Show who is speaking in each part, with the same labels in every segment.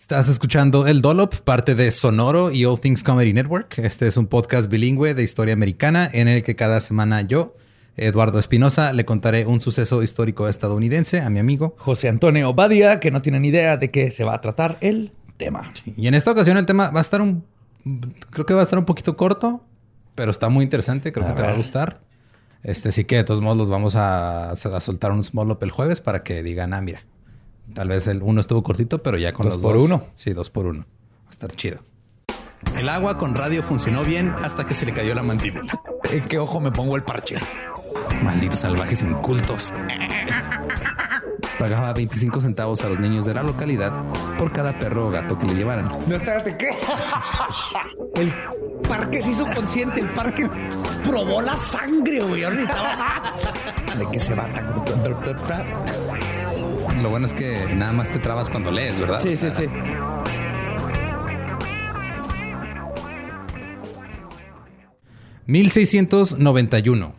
Speaker 1: Estás escuchando El Dolop, parte de Sonoro y All Things Comedy Network. Este es un podcast bilingüe de historia americana en el que cada semana yo, Eduardo Espinosa, le contaré un suceso histórico estadounidense a mi amigo
Speaker 2: José Antonio Badia, que no tiene ni idea de qué se va a tratar el tema.
Speaker 1: Y en esta ocasión el tema va a estar un. Creo que va a estar un poquito corto, pero está muy interesante. Creo
Speaker 2: A
Speaker 1: que te va a gustar. Este sí que de todos modos los vamos a, a soltar un small up el jueves para que digan, ah, mira, tal vez el uno estuvo cortito, pero ya con
Speaker 2: Dos
Speaker 1: los
Speaker 2: por
Speaker 1: dos.
Speaker 2: uno.
Speaker 1: Sí, dos por uno. Va a estar chido. El agua con radio funcionó bien hasta que se le cayó la mandíbula.
Speaker 2: ¿En qué ojo me pongo el parche?
Speaker 1: Malditos salvajes incultos. Pagaba 25 centavos a los niños de la localidad por cada perro o gato que le llevaran.
Speaker 2: No, espérate, ¿qué? El parque se hizo consciente, el parque probó la sangre, güey. Ahorita ¿De qué se va?
Speaker 1: Lo bueno es que nada más te trabas cuando lees, ¿verdad?
Speaker 2: Sí, sí, sí.
Speaker 1: – 1691.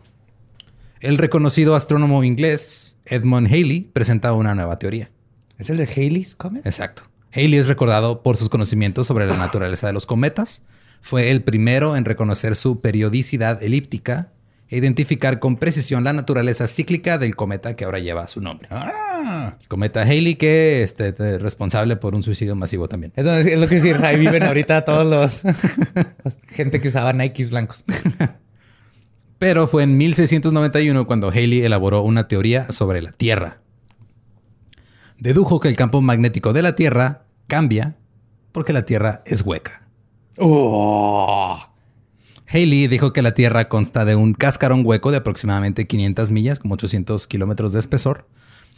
Speaker 1: El reconocido astrónomo inglés Edmund Halley presentaba una nueva teoría.
Speaker 2: ¿Es el de Haley's Comet?
Speaker 1: Exacto. Halley es recordado por sus conocimientos sobre la naturaleza de los cometas. Fue el primero en reconocer su periodicidad elíptica e identificar con precisión la naturaleza cíclica del cometa que ahora lleva su nombre.
Speaker 2: Ah.
Speaker 1: El cometa Halley, que este, es responsable por un suicidio masivo también.
Speaker 2: Eso es lo que sí reviven ahorita todos los gente que usaba Nikes blancos.
Speaker 1: Pero fue en 1691 cuando Halley elaboró una teoría sobre la Tierra. Dedujo que el campo magnético de la Tierra cambia porque la Tierra es hueca.
Speaker 2: Oh.
Speaker 1: Halley dijo que la Tierra consta de un cascarón hueco de aproximadamente 500 millas, como 800 kilómetros de espesor,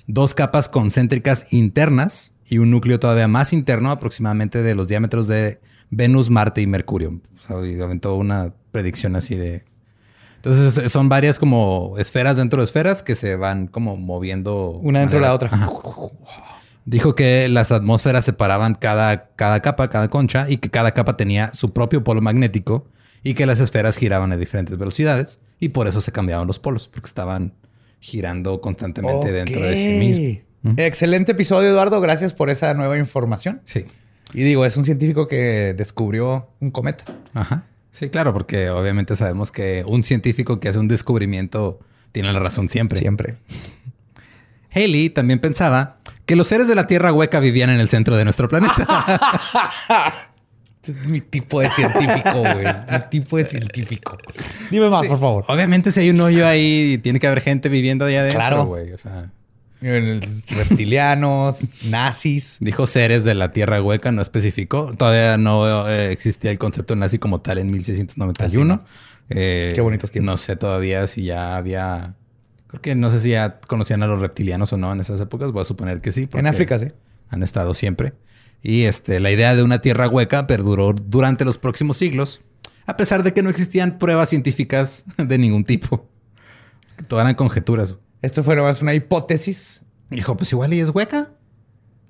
Speaker 1: dos capas concéntricas internas y un núcleo todavía más interno, aproximadamente de los diámetros de Venus, Marte y Mercurio. O sea, aventó una predicción así de... Entonces son varias como esferas dentro de esferas que se van como moviendo.
Speaker 2: Una dentro de la otra.
Speaker 1: Ajá. Dijo que las atmósferas separaban cada, cada capa, cada concha, y que cada capa tenía su propio polo magnético y que las esferas giraban a diferentes velocidades y por eso se cambiaban los polos, porque estaban girando constantemente dentro de sí mismo.
Speaker 2: Excelente episodio, Eduardo. Gracias por esa nueva información.
Speaker 1: Sí.
Speaker 2: Y digo, es un científico que descubrió un cometa.
Speaker 1: Ajá. Sí, claro, porque obviamente sabemos que un científico que hace un descubrimiento tiene la razón siempre.
Speaker 2: Siempre.
Speaker 1: Haley también pensaba que los seres de la Tierra hueca vivían en el centro de nuestro planeta.
Speaker 2: es mi tipo de científico, güey. Mi tipo de científico. Dime más, por favor.
Speaker 1: Obviamente, si hay un hoyo ahí, tiene que haber gente viviendo allá adentro,
Speaker 2: Claro.
Speaker 1: güey. O sea,
Speaker 2: Reptilianos, nazis.
Speaker 1: dijo seres de la Tierra hueca, no especificó. Todavía no eh, existía el concepto nazi como tal en 1691. Eh,
Speaker 2: Qué bonitos tiempos.
Speaker 1: No sé todavía si ya había... Creo que no sé si ya conocían a los reptilianos o no en esas épocas. Voy a suponer que sí.
Speaker 2: En África, sí.
Speaker 1: han estado siempre. Y este, la idea de una tierra hueca perduró durante los próximos siglos, a pesar de que no existían pruebas científicas de ningún tipo. Todas eran conjeturas.
Speaker 2: Esto fue nomás una hipótesis.
Speaker 1: Dijo, pues igual y es hueca.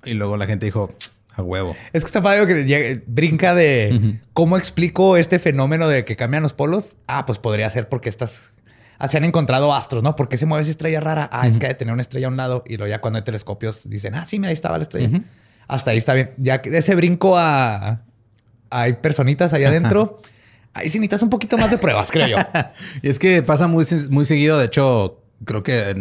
Speaker 1: Y luego la gente dijo, a huevo.
Speaker 2: Es que está padre que brinca de cómo explico este fenómeno de que cambian los polos. Ah, pues podría ser porque estas ah, se han encontrado astros, ¿no? ¿Por qué se mueve esa estrella rara? Ah, es que hay de tener una estrella a un lado y luego ya cuando hay telescopios dicen, ah, sí, mira, ahí estaba la estrella. Hasta ahí está bien. Ya que ese brinco a, hay personitas ahí adentro. Ahí sí necesitas un poquito más de pruebas, creo yo.
Speaker 1: Y es que pasa muy, muy seguido. De hecho, creo que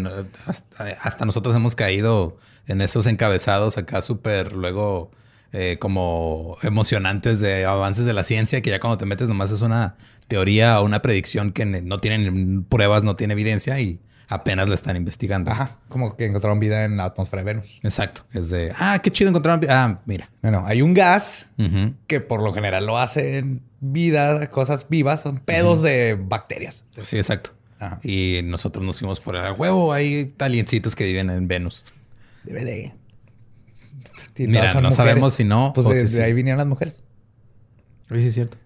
Speaker 1: hasta, hasta nosotros hemos caído en esos encabezados acá súper luego eh, como emocionantes de avances de la ciencia, que ya cuando te metes nomás es una teoría o una predicción que no tienen pruebas, no tiene evidencia y apenas la están investigando.
Speaker 2: Ajá, como que encontraron vida en la atmósfera de Venus.
Speaker 1: Exacto. Es de, ah, qué chido encontraron. Ah, mira.
Speaker 2: No, no, hay un gas
Speaker 1: Ujú.
Speaker 2: que por lo general lo hacen vida, cosas vivas, son pedos de bacterias.
Speaker 1: Sí, exacto.
Speaker 2: Ajá.
Speaker 1: Y nosotros nos fuimos por el huevo. Hay aliencitos que viven en Venus.
Speaker 2: Debe de.
Speaker 1: Mira, no
Speaker 2: mujeres.
Speaker 1: sabemos si no
Speaker 2: Pues
Speaker 1: o
Speaker 2: de,
Speaker 1: si
Speaker 2: de
Speaker 1: sí.
Speaker 2: ahí vinieron las mujeres.
Speaker 1: Sí, sí, es cierto.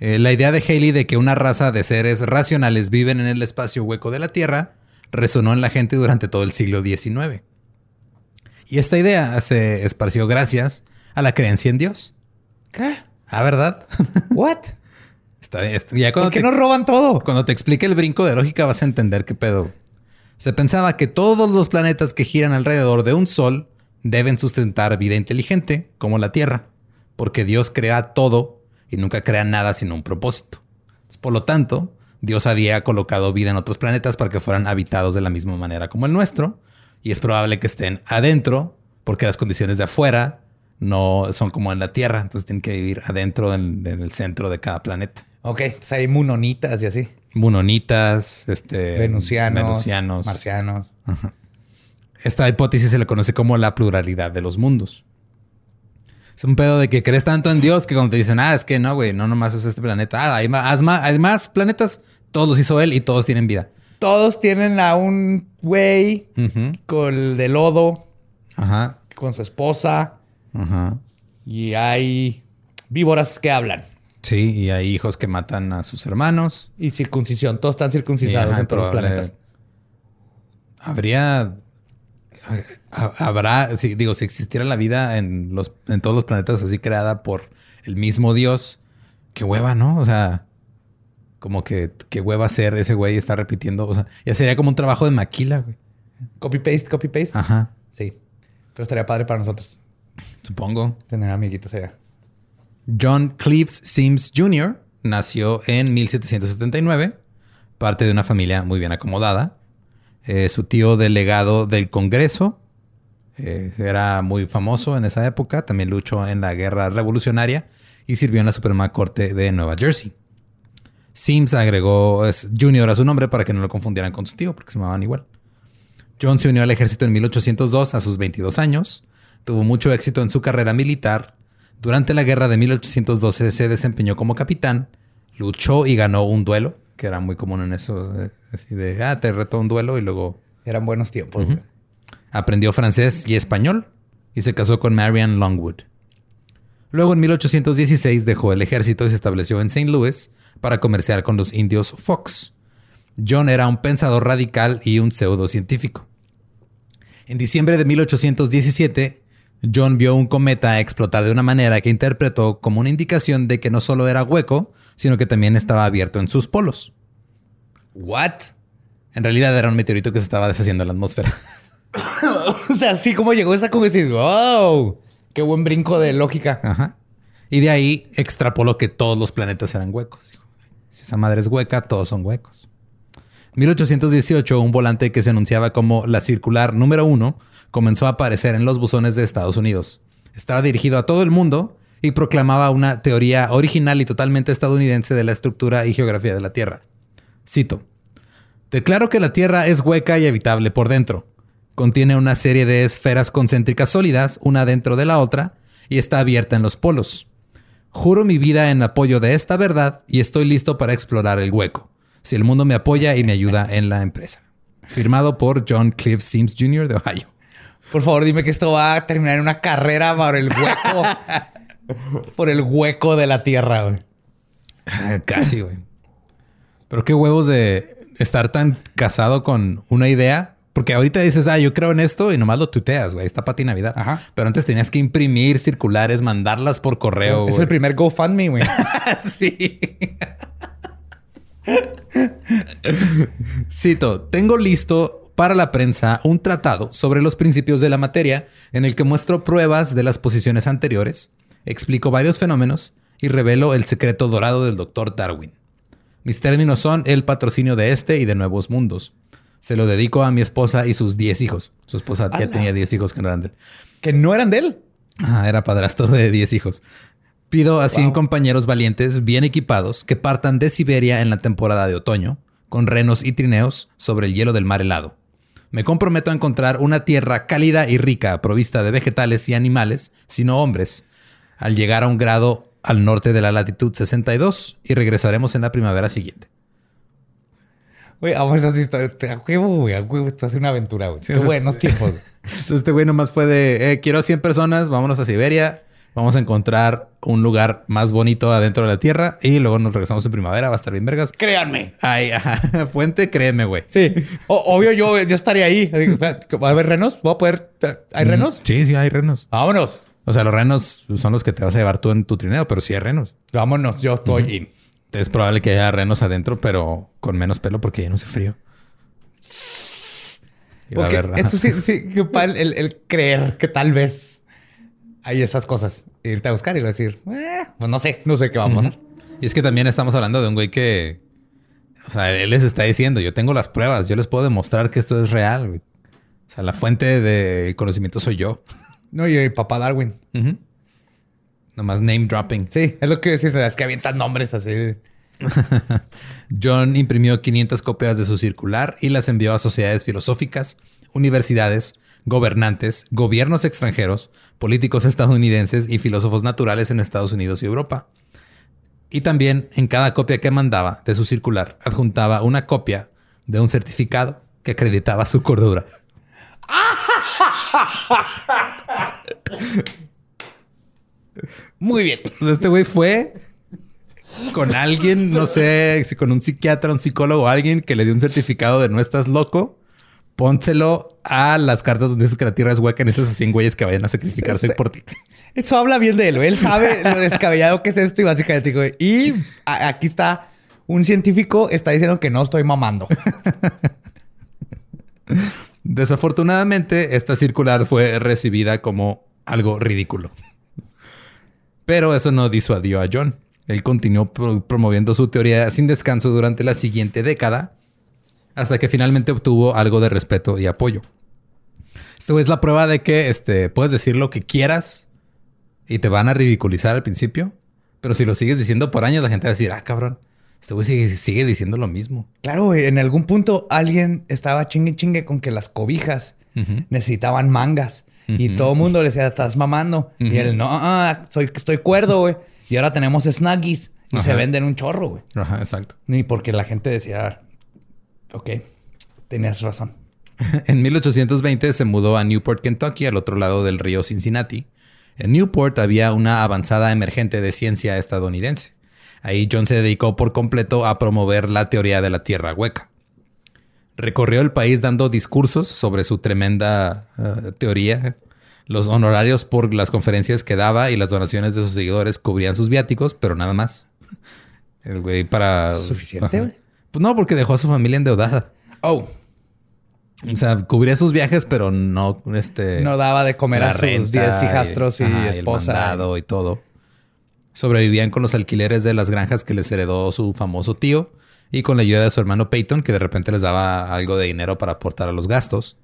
Speaker 1: Eh, la idea de Haley de que una raza de seres racionales viven en el espacio hueco de la Tierra resonó en la gente durante todo el siglo XIX. Y esta idea se esparció gracias a la creencia en Dios.
Speaker 2: ¿Qué?
Speaker 1: Ah, ¿verdad?
Speaker 2: ¿What?
Speaker 1: Está, es- ya cuando
Speaker 2: ¿Por qué
Speaker 1: te,
Speaker 2: nos roban todo?
Speaker 1: cuando te explique el brinco de lógica vas a entender qué pedo. Se pensaba que todos los planetas que giran alrededor de un sol deben sustentar vida inteligente, como la Tierra, porque Dios crea todo y nunca crea nada sin un propósito. Por lo tanto, Dios había colocado vida en otros planetas para que fueran habitados de la misma manera como el nuestro, y es probable que estén adentro, porque las condiciones de afuera no son como en la Tierra, entonces tienen que vivir adentro en, en el centro de cada planeta.
Speaker 2: Ok, entonces hay munonitas y así.
Speaker 1: Munonitas, este,
Speaker 2: Venusianos,
Speaker 1: venusianos.
Speaker 2: marcianos.
Speaker 1: Esta hipótesis se le conoce como la pluralidad de los mundos. Es un pedo de que crees tanto en Dios que cuando te dicen, ah, es que no, güey, no nomás es este planeta. Ah, hay más, hay más planetas, todos los hizo él y todos tienen vida.
Speaker 2: Todos tienen a un güey con el de lodo,
Speaker 1: Ajá,
Speaker 2: con su esposa,
Speaker 1: ajá.
Speaker 2: y hay víboras que hablan.
Speaker 1: Sí, y hay hijos que matan a sus hermanos.
Speaker 2: Y circuncisión. Todos están circuncisados en todos los planetas.
Speaker 1: Habría. Ha- Habrá, digo, si existiera la vida en, los, en todos los planetas así creada por el mismo Dios, qué hueva, ¿no? O sea, como que qué hueva ser ese güey y está repitiendo. O sea, ya sería como un trabajo de maquila, güey.
Speaker 2: Copy-paste, copy-paste.
Speaker 1: Ajá,
Speaker 2: Sí. Pero estaría padre para nosotros
Speaker 1: supongo.
Speaker 2: tener amiguitos allá.
Speaker 1: John Cleves Sims Jr. nació en 1779, parte de una familia muy bien acomodada. Eh, su tío delegado del Congreso eh, era muy famoso en esa época, también luchó en la guerra revolucionaria y sirvió en la Suprema Corte de Nueva Jersey. Sims agregó Jr. a su nombre para que no lo confundieran con su tío, porque se llamaban igual. John se unió al ejército en 1802 a sus 22 años. Tuvo mucho éxito en su carrera militar. Durante la guerra de 1812 se desempeñó como capitán, luchó y ganó un duelo, que era muy común en eso, eh, así de, ah, te retó un duelo y luego
Speaker 2: Eran buenos tiempos.
Speaker 1: aprendió francés y español y se casó con Marianne Longwood. Luego en 1816 dejó el ejército y se estableció en St. Louis para comerciar con los indios Fox. John era un pensador radical y un pseudocientífico. En diciembre de 1817, John vio un cometa explotar de una manera que interpretó como una indicación de que no solo era hueco, sino que también estaba abierto en sus polos.
Speaker 2: ¿What?
Speaker 1: En realidad era un meteorito que se estaba deshaciendo en la atmósfera.
Speaker 2: o sea, sí, como llegó esa como decir, wow, qué buen brinco de lógica.
Speaker 1: Ajá. Y de ahí extrapoló que todos los planetas eran huecos. Si esa madre es hueca, todos son huecos. 1818, un volante que se anunciaba como la circular número uno comenzó a aparecer en los buzones de Estados Unidos. Estaba dirigido a todo el mundo y proclamaba una teoría original y totalmente estadounidense de la estructura y geografía de la Tierra. Cito. Declaro que la Tierra es hueca y habitable por dentro. Contiene una serie de esferas concéntricas sólidas, una dentro de la otra, y está abierta en los polos. Juro mi vida en apoyo de esta verdad y estoy listo para explorar el hueco, si el mundo me apoya y me ayuda en la empresa. Firmado por John Cliff Sims Jr. de Ohio.
Speaker 2: Por favor, dime que esto va a terminar en una carrera por el hueco. por el hueco de la tierra, güey.
Speaker 1: Casi, güey. Pero qué huevos de estar tan casado con una idea. Porque ahorita dices, ah, yo creo en esto y nomás lo tuteas, güey. Está para ti Navidad.
Speaker 2: Ajá.
Speaker 1: Pero antes tenías que imprimir circulares, mandarlas por correo.
Speaker 2: Es
Speaker 1: güey.
Speaker 2: el primer GoFundMe, güey.
Speaker 1: sí. Cito, tengo listo para la prensa un tratado sobre los principios de la materia en el que muestro pruebas de las posiciones anteriores, explico varios fenómenos y revelo el secreto dorado del doctor Darwin. Mis términos son el patrocinio de este y de nuevos mundos. Se lo dedico a mi esposa y sus 10 hijos. Su esposa ya tenía 10 hijos que no eran de él.
Speaker 2: que no eran de él.
Speaker 1: Ah, era padrastro de 10 hijos. Pido a 100 compañeros valientes bien equipados que partan de Siberia en la temporada de otoño, con renos y trineos sobre el hielo del mar helado. Me comprometo a encontrar una tierra cálida y rica, provista de vegetales y animales, sino hombres, al llegar a un grado al norte de la latitud 62 y regresaremos en la primavera siguiente.
Speaker 2: Güey, amo esas historias. A huevo, güey. A huevo. Esto hace una aventura, güey. Qué
Speaker 1: es-
Speaker 2: buenos tiempos.
Speaker 1: Entonces este güey nomás fue de, eh, quiero a 100 personas, vámonos a Siberia, vamos a encontrar un lugar más bonito adentro de la tierra y luego nos regresamos en primavera, va a estar bien vergas.
Speaker 2: Créanme.
Speaker 1: Ay, ajá, fuente, créeme, güey.
Speaker 2: Sí. O- obvio, yo, yo estaría ahí. ¿Va a haber renos? ¿Voy a poder? ¿Hay renos?
Speaker 1: Mm, Sí, sí, hay renos.
Speaker 2: Vámonos.
Speaker 1: O sea, los renos son los que te vas a llevar tú en tu trineo, pero sí hay renos.
Speaker 2: Vámonos. Yo estoy in.
Speaker 1: Es probable que haya renos adentro, pero con menos pelo porque ya no hace frío. Y va a haber-
Speaker 2: eso sí, sí, el, el- creer que tal vez hay esas cosas. Irte a buscar y decir, eh, pues no sé, no sé qué va a pasar.
Speaker 1: Y es que también estamos hablando de un güey que... O sea, él les está diciendo, yo tengo las pruebas, yo les puedo demostrar que esto es real. güey. O sea, la fuente del conocimiento soy yo.
Speaker 2: No, y el papá Darwin.
Speaker 1: Nomás name dropping.
Speaker 2: Sí, es lo que decís, es que avientan nombres así.
Speaker 1: John imprimió 500 copias de su circular y las envió a sociedades filosóficas, universidades, gobernantes, gobiernos extranjeros, políticos estadounidenses y filósofos naturales en Estados Unidos y Europa. Y también en cada copia que mandaba de su circular adjuntaba una copia de un certificado que acreditaba su cordura.
Speaker 2: Muy bien.
Speaker 1: Entonces este güey fue con alguien, no sé, si con un psiquiatra, un psicólogo, alguien que le dio un certificado de no estás loco. Pónselo a las cartas donde dice que la tierra es hueca. Necesitas a 100 güeyes que vayan a sacrificarse
Speaker 2: Sí.
Speaker 1: por ti.
Speaker 2: Eso habla bien de él. Él sabe lo descabellado que es esto y básicamente. Y aquí está un científico está diciendo que no estoy mamando.
Speaker 1: Desafortunadamente, esta circular fue recibida como algo ridículo. Pero eso no disuadió a John. Él continuó pro- promoviendo su teoría sin descanso durante la siguiente década, hasta que finalmente obtuvo algo de respeto y apoyo. Esto es la prueba de que este, puedes decir lo que quieras y te van a ridiculizar al principio, pero si lo sigues diciendo por años, la gente va a decir, ah, cabrón, este güey sigue, sigue diciendo lo mismo.
Speaker 2: Claro, güey. En algún punto alguien estaba chingue chingue con que las cobijas necesitaban mangas. Y todo el mundo le decía, estás mamando. Y él, no, ah, soy, estoy cuerdo, güey. Y ahora tenemos snuggies. Y se venden un chorro, güey.
Speaker 1: Ajá, exacto.
Speaker 2: Y porque la gente decía, ok, tenías razón.
Speaker 1: En 1820 se mudó a Newport, Kentucky, al otro lado del río Cincinnati. En Newport había una avanzada emergente de ciencia estadounidense. Ahí John se dedicó por completo a promover la teoría de la tierra hueca. Recorrió el país dando discursos sobre su tremenda eh, teoría. Los honorarios por las conferencias que daba y las donaciones de sus seguidores cubrían sus viáticos, pero nada más. El güey para...
Speaker 2: ¿Suficiente,
Speaker 1: Ajá. Pues no, porque dejó a su familia endeudada.
Speaker 2: Oh,
Speaker 1: O sea, cubría sus viajes, pero no este
Speaker 2: no daba de comer a sus
Speaker 1: renta
Speaker 2: 10 hijastros y,
Speaker 1: ajá, el
Speaker 2: esposa.
Speaker 1: mandado y todo. Sobrevivían con los alquileres de las granjas que les heredó su famoso tío y con la ayuda de su hermano Peyton, que de repente les daba algo de dinero para aportar a los gastos.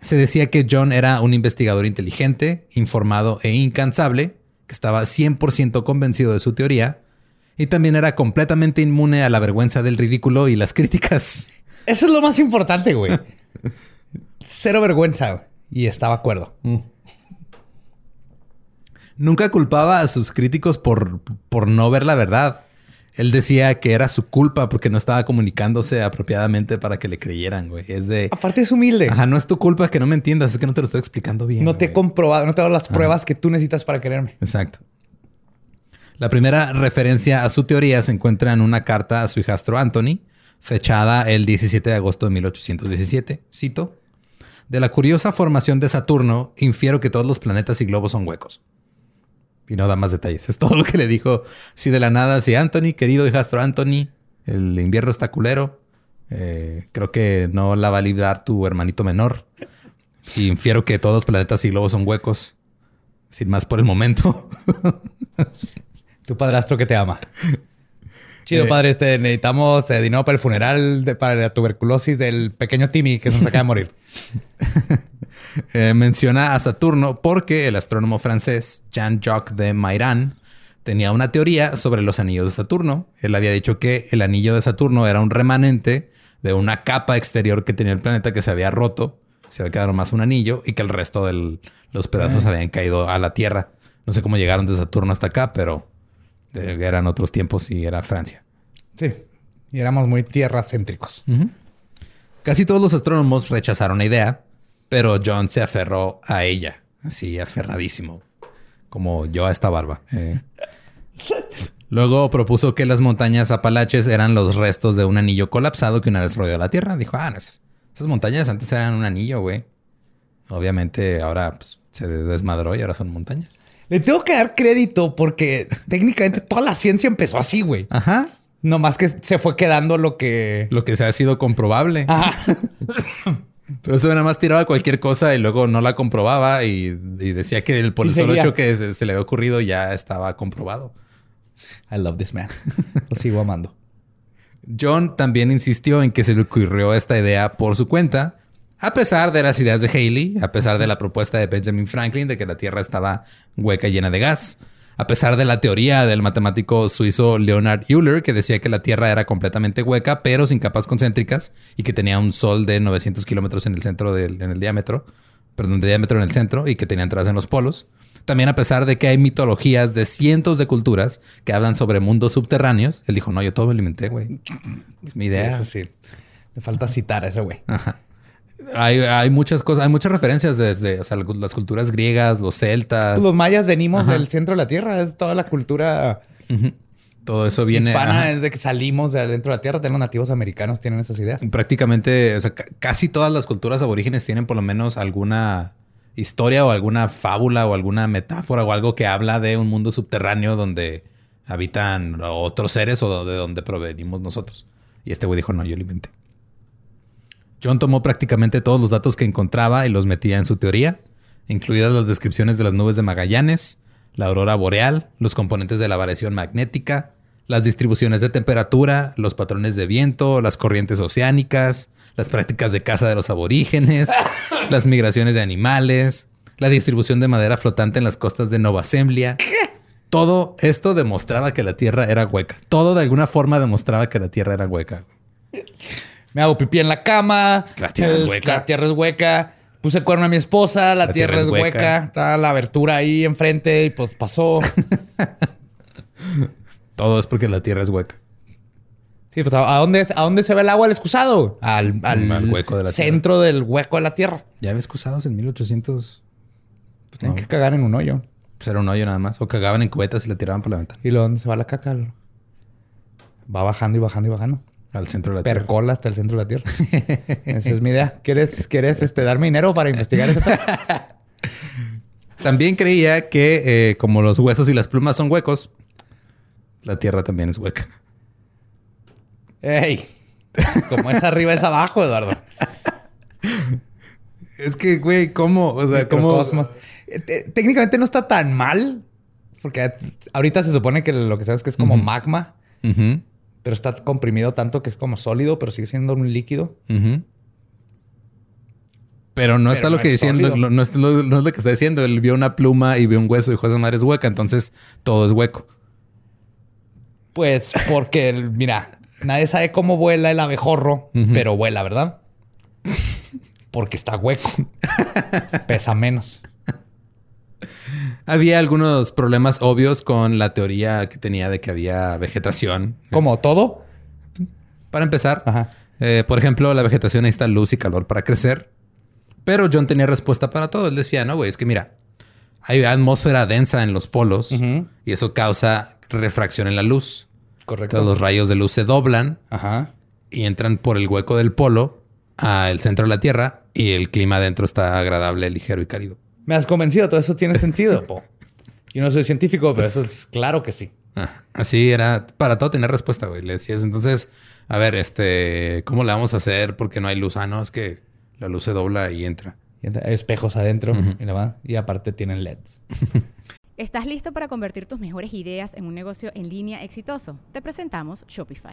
Speaker 1: Se decía que John era un investigador inteligente, informado e incansable, que estaba 100% convencido de su teoría y también era completamente inmune a la vergüenza del ridículo y las críticas.
Speaker 2: Eso es lo más importante, güey. Cero vergüenza. Y estaba acuerdo.
Speaker 1: Mm. Nunca culpaba a sus críticos por, por no ver la verdad. Él decía que era su culpa porque no estaba comunicándose apropiadamente para que le creyeran, güey. Es de...
Speaker 2: Aparte es humilde.
Speaker 1: Ajá, no es tu culpa que no me entiendas, es que no te lo estoy explicando bien.
Speaker 2: No te he comprobado, no te he dado las pruebas que tú necesitas para quererme.
Speaker 1: Exacto. La primera referencia a su teoría se encuentra en una carta a su hijastro Anthony, fechada el 17 de agosto de 1817. Cito. De la curiosa formación de Saturno, infiero que todos los planetas y globos son huecos. Y no da más detalles. Es todo lo que le dijo. Si de la nada, si Anthony, querido hijastro Anthony, el invierno está culero. Eh, creo que no la va a librar tu hermanito menor. Y infiero que todos los planetas y globos son huecos. Sin más por el momento.
Speaker 2: tu padrastro que te ama. Chido,
Speaker 1: Eh,
Speaker 2: padre. Este, necesitamos eh, dinero para el funeral, de- para la tuberculosis del pequeño Timmy que se nos acaba de morir.
Speaker 1: Eh, menciona a Saturno porque el astrónomo francés Jean-Jacques de Mairan tenía una teoría sobre los anillos de Saturno. Él había dicho que el anillo de Saturno era un remanente de una capa exterior que tenía el planeta que se había roto, se había quedado más un anillo y que el resto de los pedazos habían caído a la Tierra. No sé cómo llegaron de Saturno hasta acá, pero eh, eran otros tiempos y era Francia.
Speaker 2: Sí. Y éramos muy tierra céntricos.
Speaker 1: Casi todos los astrónomos rechazaron la idea, pero John se aferró a ella, así aferradísimo, como yo a esta barba. eh. Luego propuso que las montañas Apalaches eran los restos de un anillo colapsado que una vez rodeó la Tierra. Dijo, ah, esas, esas montañas antes eran un anillo, güey. Obviamente ahora pues, se desmadró y ahora son montañas.
Speaker 2: Le tengo que dar crédito porque técnicamente toda la ciencia empezó así, güey.
Speaker 1: Ajá.
Speaker 2: No más que se fue quedando lo que...
Speaker 1: Lo que se ha sido comprobable.
Speaker 2: Ajá.
Speaker 1: Pero esto nada más tiraba cualquier cosa y luego no la comprobaba y, y decía que el, por el solo hecho que se, se le había ocurrido ya estaba comprobado.
Speaker 2: I love this man. Lo sigo amando.
Speaker 1: John también insistió en que se le ocurrió esta idea por su cuenta, a pesar de las ideas de Haley, a pesar de la propuesta de Benjamin Franklin de que la Tierra estaba hueca y llena de gas, a pesar de la teoría del matemático suizo Leonard Euler que decía que la Tierra era completamente hueca pero sin capas concéntricas y que tenía un sol de 900 kilómetros en el centro del en el diámetro, perdón, de diámetro en el centro y que tenía entradas en los polos. También a pesar de que hay mitologías de cientos de culturas que hablan sobre mundos subterráneos, él dijo, no, yo todo me lo inventé, güey. Es mi idea.
Speaker 2: Sí. Me falta citar a ese güey.
Speaker 1: Hay, hay muchas cosas, hay muchas referencias desde, o sea, las culturas griegas, los celtas,
Speaker 2: Los mayas venimos
Speaker 1: Ajá.
Speaker 2: del centro de la Tierra. Es toda la cultura
Speaker 1: todo eso viene
Speaker 2: hispana. Desde que salimos de adentro de la Tierra, los nativos americanos tienen esas ideas.
Speaker 1: prácticamente, o sea, ca- casi todas las culturas aborígenes tienen por lo menos alguna historia o alguna fábula o alguna metáfora o algo que habla de un mundo subterráneo donde habitan otros seres o de donde provenimos nosotros. Y este güey dijo, no, yo lo inventé. John tomó prácticamente todos los datos que encontraba y los metía en su teoría, incluidas las descripciones de las nubes de Magallanes, la aurora boreal, los componentes de la variación magnética, las distribuciones de temperatura, los patrones de viento, las corrientes oceánicas, las prácticas de caza de los aborígenes, las migraciones de animales, la distribución de madera flotante en las costas de Nova Zembla. Todo esto demostraba que la Tierra era hueca. Todo de alguna forma demostraba que la Tierra era hueca.
Speaker 2: Me hago pipí en la cama.
Speaker 1: La tierra es
Speaker 2: El-
Speaker 1: hueca.
Speaker 2: La tierra es hueca. Puse cuerno a mi esposa. La, tierra, es hueca. Está la abertura ahí enfrente y pues pasó.
Speaker 1: Todo es porque la Tierra es hueca.
Speaker 2: Sí, pues ¿a dónde, a dónde se ve el agua del excusado? Al, al
Speaker 1: Al hueco de la
Speaker 2: centro del hueco de la tierra.
Speaker 1: Ya había excusados en 1800.
Speaker 2: Pues tienen
Speaker 1: No.
Speaker 2: que cagar en un hoyo.
Speaker 1: Pues era un hoyo nada más. O cagaban en cubetas y la tiraban por la ventana.
Speaker 2: ¿Y luego dónde se va la caca? Va bajando y bajando y bajando.
Speaker 1: Al centro de la Tierra.
Speaker 2: Percola hasta el centro de la tierra. Esa es mi idea. ¿Quieres, quieres este, darme dinero para investigar ese?
Speaker 1: También creía que eh, como los huesos y las plumas son huecos, la Tierra también es hueca.
Speaker 2: ¡Ey! Como es arriba es abajo, Eduardo.
Speaker 1: Es que, güey, ¿cómo? O sea, ¿cómo?
Speaker 2: Eh, te- Técnicamente no está tan mal Porque ahorita se supone que lo que sabes que es como magma,
Speaker 1: Ujú,
Speaker 2: pero está comprimido tanto que es como sólido, pero sigue siendo un líquido.
Speaker 1: Pero no
Speaker 2: Pero
Speaker 1: está lo que
Speaker 2: es
Speaker 1: diciendo, lo- no, es lo, no es lo que está diciendo. Él vio una pluma y vio un hueso y dijo, esa madre es hueca, entonces todo es hueco.
Speaker 2: Pues porque, mira, nadie sabe cómo vuela el abejorro, pero vuela, ¿verdad? Porque está hueco. Pesa menos.
Speaker 1: Había algunos problemas obvios con la teoría que tenía de que había vegetación.
Speaker 2: Como todo.
Speaker 1: Para empezar,
Speaker 2: Ajá.
Speaker 1: eh, por ejemplo, la vegetación necesita luz y calor para crecer. Pero John tenía respuesta para todo. Él decía, no, güey, es que mira, hay atmósfera densa en los polos y eso causa refracción en la luz.
Speaker 2: Correcto.
Speaker 1: Entonces los rayos de luz se doblan
Speaker 2: Ajá.
Speaker 1: y entran por el hueco del polo al centro de la Tierra y el clima adentro está agradable, ligero y cálido.
Speaker 2: Me has convencido, todo eso tiene sentido. po. Yo no soy científico, pero eso es claro que sí.
Speaker 1: Ah, así era, para todo tener respuesta, güey. Le decías, entonces, a ver, este, ¿cómo le vamos a hacer? Porque no hay luz. Ah, no, es que la luz se dobla y entra.
Speaker 2: Y entra- hay espejos adentro y, la y aparte tienen LEDs.
Speaker 3: ¿Estás listo para convertir tus mejores ideas en un negocio en línea exitoso? Te presentamos Shopify.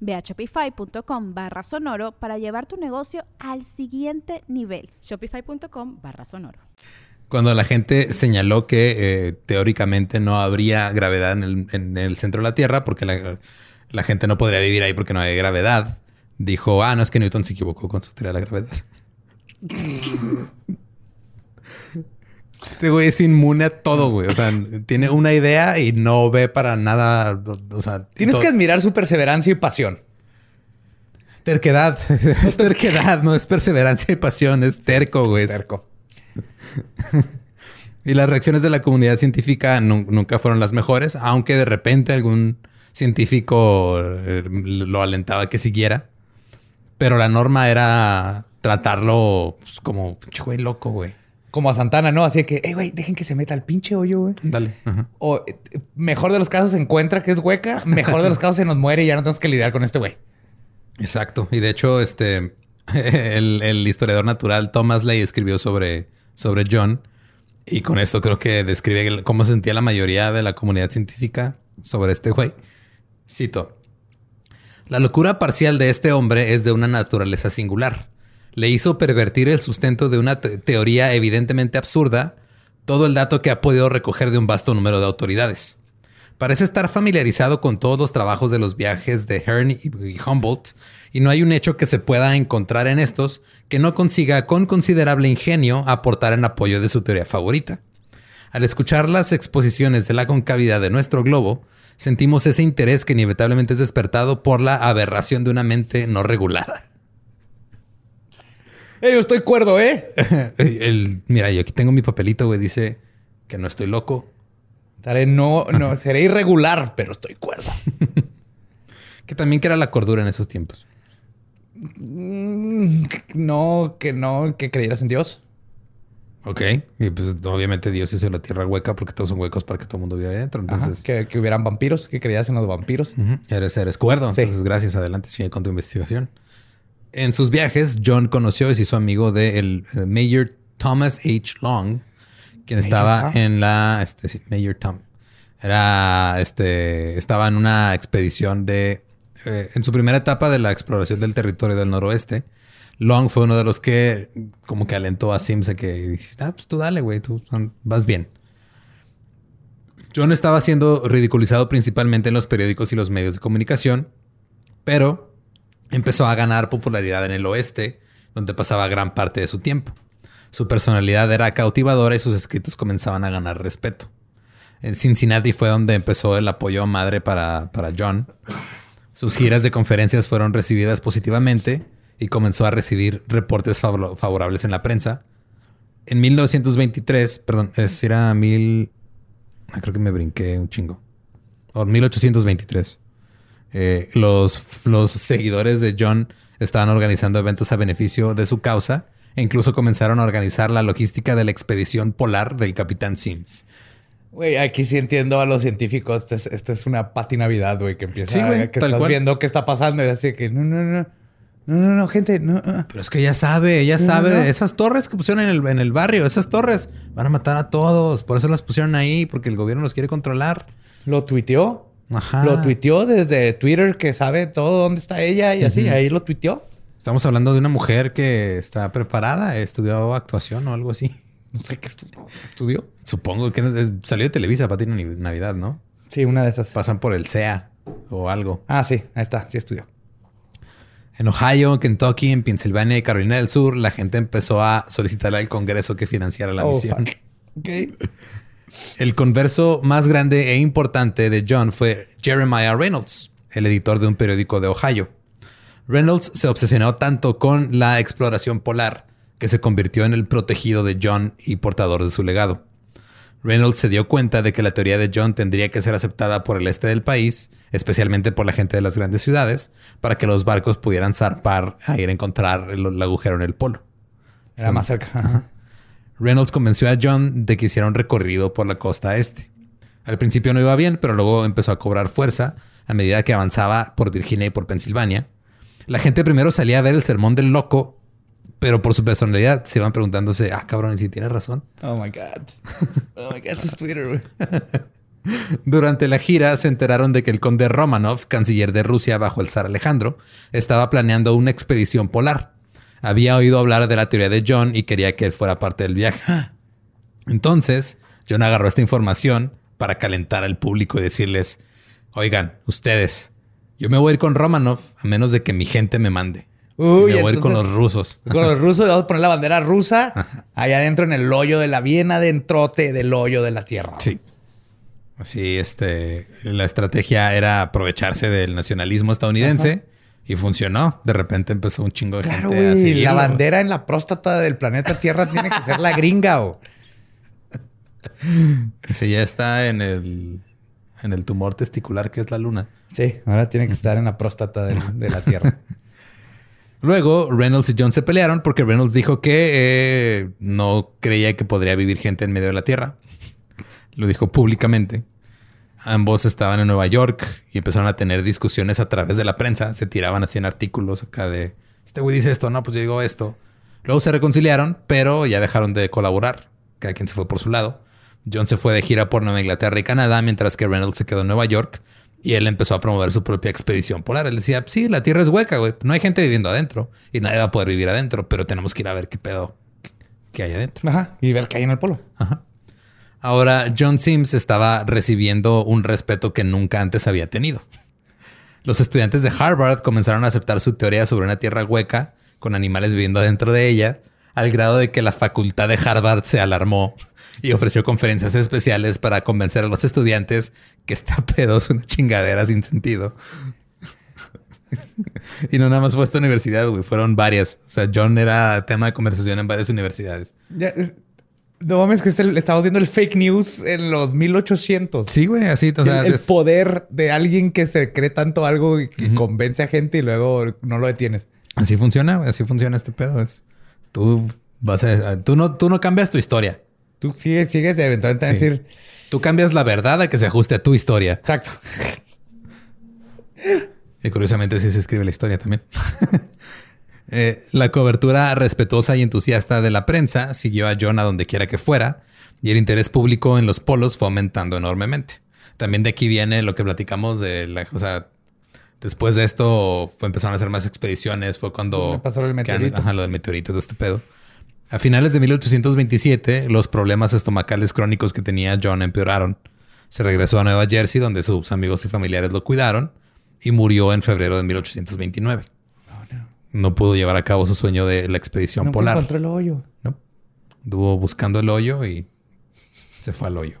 Speaker 4: Ve a shopify.com barra sonoro para llevar tu negocio al siguiente nivel.
Speaker 3: Shopify.com barra sonoro.
Speaker 1: Cuando la gente señaló que eh, teóricamente no habría gravedad en el, en el centro de la Tierra porque la, la gente no podría vivir ahí porque no hay gravedad, dijo, ah, no es que Newton se equivocó con su teoría de la gravedad. Este güey es inmune a todo, güey. O sea, tiene una idea y no ve para nada. O sea,
Speaker 2: Tienes que admirar su perseverancia y pasión.
Speaker 1: Terquedad. es terquedad, no es perseverancia y pasión. Es terco, güey. Es-
Speaker 2: Terco.
Speaker 1: Y las reacciones de la comunidad científica nu- nunca fueron las mejores, aunque de repente algún científico eh, lo alentaba a que siguiera. Pero la norma era tratarlo pues, como pinche güey loco, güey.
Speaker 2: Como a Santana, ¿no? Así que, hey, güey, dejen que se meta al pinche hoyo, güey.
Speaker 1: Dale. Ajá.
Speaker 2: O eh, mejor de los casos se encuentra que es hueca, mejor de los casos se nos muere y ya no tenemos que lidiar con este güey.
Speaker 1: Exacto. Y de hecho, este el, el historiador natural Thomas Lay escribió sobre, sobre John. Y con esto creo que describe cómo sentía la mayoría de la comunidad científica sobre este güey. Cito. La locura parcial de este hombre es de una naturaleza singular. Le hizo pervertir el sustento de una te- teoría evidentemente absurda todo el dato que ha podido recoger de un vasto número de autoridades. Parece estar familiarizado con todos los trabajos de los viajes de Hearn y Humboldt, y no hay un hecho que se pueda encontrar en estos que no consiga con considerable ingenio aportar en apoyo de su teoría favorita. Al escuchar las exposiciones de la concavidad de nuestro globo, sentimos ese interés que inevitablemente es despertado por la aberración de una mente no regulada.
Speaker 2: Hey, yo estoy cuerdo, ¿eh?
Speaker 1: El- mira, yo aquí tengo mi papelito, güey, dice que no estoy loco,
Speaker 2: Estaré no, no, seré irregular, pero estoy cuerdo.
Speaker 1: que también que era la cordura en esos tiempos.
Speaker 2: Mm, No, que no, que creyeras en Dios.
Speaker 1: Ok. Y pues obviamente Dios hizo la tierra hueca porque todos son huecos para que todo el mundo viva adentro.
Speaker 2: Ajá,
Speaker 1: Entonces,
Speaker 2: que, que hubieran vampiros, que creías en los vampiros.
Speaker 1: ujú, eres, eres cuerdo.
Speaker 2: Sí.
Speaker 1: Entonces, gracias. Adelante, sigue con tu investigación. En sus viajes, John conoció y se hizo amigo del de el Mayor Thomas H. Long, quien estaba
Speaker 2: Tom?
Speaker 1: en la... Este, sí, Mayor Tom. Era... Este... Estaba en una expedición de... eh, en su primera etapa de la exploración del territorio del noroeste, Long fue uno de los que como que alentó a Sims a que dijiste, ah, pues tú dale, güey, tú vas bien. John estaba siendo ridiculizado principalmente en los periódicos y los medios de comunicación, pero empezó a ganar popularidad en el oeste, donde pasaba gran parte de su tiempo. Su personalidad era cautivadora y sus escritos comenzaban a ganar respeto. En Cincinnati fue donde empezó el apoyo a madre para, para John. Sus giras de conferencias fueron recibidas positivamente y comenzó a recibir reportes favor- favorables en la prensa. En 1923, perdón, es era mil... ah, Creo que me brinqué un chingo. O 1823. Eh, los, los seguidores de John estaban organizando eventos a beneficio de su causa e incluso comenzaron a organizar la logística de la expedición polar del capitán Sims.
Speaker 2: Güey, aquí sí entiendo a los científicos. Esta es, esta es una pati Navidad, güey, que empieza
Speaker 1: Sí, güey,
Speaker 2: que estás
Speaker 1: cual.
Speaker 2: viendo qué está pasando y así que no, no, no. No, no, no, gente, no.
Speaker 1: Pero es que ella sabe, ella sabe
Speaker 2: no.
Speaker 1: de esas torres que pusieron en el, en el barrio, esas torres van a matar a todos, por eso las pusieron ahí, porque el gobierno los quiere controlar.
Speaker 2: Lo tuiteó.
Speaker 1: Ajá.
Speaker 2: Lo tuiteó desde Twitter que sabe todo dónde está ella y así. Ahí lo tuiteó.
Speaker 1: Estamos hablando de una mujer que está preparada, estudió actuación o algo así.
Speaker 2: No sé qué estu- estudió.
Speaker 1: Supongo que es- salió de Televisa para Navidad, ¿no?
Speaker 2: Sí, una de esas.
Speaker 1: Pasan por el CEA o algo.
Speaker 2: Ah, sí, ahí está, sí estudió.
Speaker 1: En Ohio, en Kentucky, en Pensilvania y Carolina del Sur, la gente empezó a solicitarle al Congreso que financiara la
Speaker 2: Oh,
Speaker 1: misión.
Speaker 2: fuck. Ok.
Speaker 1: El converso más grande e importante de John fue Jeremiah Reynolds, el editor de un periódico de Ohio. Reynolds se obsesionó tanto con la exploración polar que se convirtió en el protegido de John y portador de su legado. Reynolds se dio cuenta de que la teoría de John tendría que ser aceptada por el este del país, especialmente por la gente de las grandes ciudades, para que los barcos pudieran zarpar a ir a encontrar el, el agujero en el polo.
Speaker 2: Era más cerca. Ajá.
Speaker 1: Reynolds convenció a John de que hiciera un recorrido por la costa este. Al principio no iba bien, pero luego empezó a cobrar fuerza a medida que avanzaba por Virginia y por Pensilvania. La gente primero salía a ver el sermón del loco, pero por su personalidad se iban preguntándose, ah, cabrón, ¿y si tiene razón?
Speaker 2: Oh my God. Oh my God, es Twitter, güey.
Speaker 1: Durante la gira se enteraron de que el conde Romanov, canciller de Rusia bajo el zar Alejandro, estaba planeando una expedición polar. Había oído hablar de la teoría de John y quería que él fuera parte del viaje. Entonces, John agarró esta información para calentar al público y decirles, oigan, ustedes, yo me voy a ir con Romanov a menos de que mi gente me mande. Sí,
Speaker 2: Uy,
Speaker 1: me voy a ir con los rusos.
Speaker 2: Con los rusos vamos a poner la bandera rusa allá adentro en el hoyo de la bien adentrote del hoyo de la tierra.
Speaker 1: Sí. Así, este, la estrategia era aprovecharse del nacionalismo estadounidense y funcionó. De repente empezó un chingo de
Speaker 2: Claro,
Speaker 1: gente a
Speaker 2: güey.
Speaker 1: seguirlo.
Speaker 2: La bandera en la próstata del planeta Tierra tiene que ser la gringa, o.
Speaker 1: Sí, ya está en el, en el tumor testicular que es la luna.
Speaker 2: Sí, ahora tiene que estar en la próstata de, la Tierra.
Speaker 1: Luego, Reynolds y John se pelearon porque Reynolds dijo que eh, no creía que podría vivir gente en medio de la Tierra. Lo dijo públicamente. Ambos estaban en Nueva York y empezaron a tener discusiones a través de la prensa. Se tiraban así en artículos acá de, este güey dice esto, no, pues yo digo esto. Luego se reconciliaron, pero ya dejaron de colaborar. Cada quien se fue por su lado. John se fue de gira por Nueva Inglaterra y Canadá, mientras que Reynolds se quedó en Nueva York y él empezó a promover su propia expedición polar. Él decía, sí, la Tierra es hueca, güey. No hay gente viviendo adentro y nadie va a poder vivir adentro, pero tenemos que ir a ver qué pedo que hay adentro.
Speaker 2: Ajá. Y ver qué hay en el polo.
Speaker 1: Ahora, John Sims estaba recibiendo un respeto que nunca antes había tenido. Los estudiantes de Harvard comenzaron a aceptar su teoría sobre una tierra hueca con animales viviendo dentro de ella, al grado de que la facultad de Harvard se alarmó y ofreció conferencias especiales para convencer a los estudiantes que esta pedo es una chingadera sin sentido. y no nada más fue esta universidad, güey, fueron varias. O sea, John era tema de conversación en varias universidades.
Speaker 2: Ya, eh, no mames, que este- estamos viendo el fake news en los 1800.
Speaker 1: Sí, güey, así, o sea,
Speaker 2: el, el
Speaker 1: es-
Speaker 2: poder de alguien que se cree tanto algo y que convence a gente y luego no lo detienes.
Speaker 1: Así funciona, güey, así funciona este pedo. Es tú vas a, tú no, tú no cambias tu historia.
Speaker 2: Tú sigues, sigues de eventualmente a
Speaker 1: Sí.
Speaker 2: decir,
Speaker 1: Tú cambias la verdad a que se ajuste a tu historia.
Speaker 2: exacto.
Speaker 1: Y curiosamente así se escribe la historia también. Eh, la cobertura respetuosa y entusiasta de la prensa siguió a John a donde quiera que fuera y el interés público en los polos fue aumentando enormemente. También de aquí viene lo que platicamos de la, o sea, después de esto fue- empezaron a hacer más expediciones, fue cuando
Speaker 2: Me pasó
Speaker 1: han-
Speaker 2: meteorito.
Speaker 1: ajá, lo del meteorito, todo este pedo. A finales de 1827, los problemas estomacales crónicos que tenía John empeoraron. Se regresó a Nueva Jersey, donde sus amigos y familiares lo cuidaron, y murió en febrero de 1829. No pudo llevar a cabo su sueño de la expedición
Speaker 2: No
Speaker 1: polar.
Speaker 2: encontró el hoyo.
Speaker 1: ¿no? Estuvo buscando el hoyo y se fue al hoyo.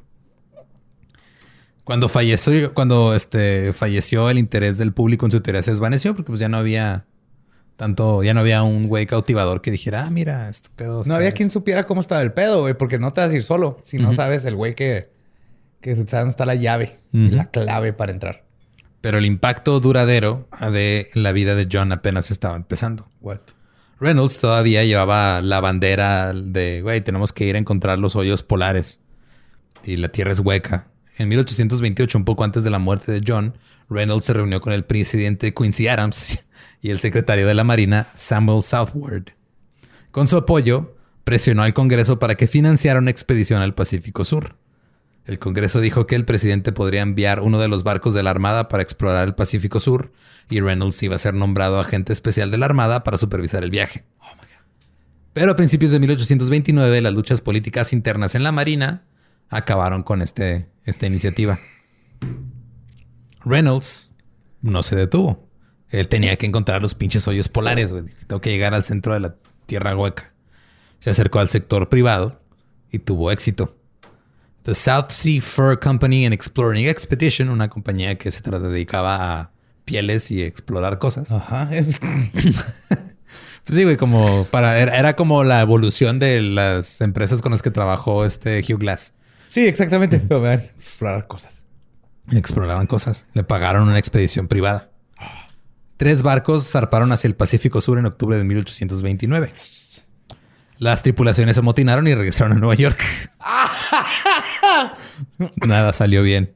Speaker 1: Cuando falleció, cuando este, falleció el interés del público en su teoría se desvaneció porque pues ya no había tanto, ya no había un güey cautivador que dijera, ah, mira, este pedo.
Speaker 2: No
Speaker 1: está-
Speaker 2: había quien supiera cómo estaba el pedo, güey, porque no te vas a ir solo si no sabes el güey que, que dónde está la llave, la clave para entrar.
Speaker 1: Pero el impacto duradero de la vida de John apenas estaba empezando.
Speaker 2: What?
Speaker 1: Reynolds todavía llevaba la bandera de, güey, tenemos que ir a encontrar los hoyos polares. Y la Tierra es hueca. En 1828, un poco antes de la muerte de John, Reynolds se reunió con el presidente Quincy Adams y el secretario de la Marina, Samuel Southward. Con su apoyo, presionó al Congreso para que financiara una expedición al Pacífico Sur. El Congreso dijo que el presidente podría enviar uno de los barcos de la Armada para explorar el Pacífico Sur y Reynolds iba a ser nombrado agente especial de la Armada para supervisar el viaje. Pero a principios de 1829 las luchas políticas internas en la Marina acabaron con este, esta iniciativa. Reynolds no se detuvo. Él tenía que encontrar los pinches hoyos polares, güey. Tengo que llegar al centro de la tierra hueca. Se acercó al sector privado y tuvo éxito. The South Sea Fur Company and Exploring Expedition, una compañía que se dedicaba a pieles y explorar cosas.
Speaker 2: Ajá.
Speaker 1: Pues sí, güey, como para era, era como la evolución de las empresas con las que trabajó este Hugh Glass.
Speaker 2: sí, exactamente. Explorar cosas.
Speaker 1: Exploraban cosas. Le pagaron una expedición privada. Tres barcos zarparon hacia el Pacífico Sur en octubre de 1829. Las tripulaciones se amotinaron y regresaron a Nueva York. Nada salió bien.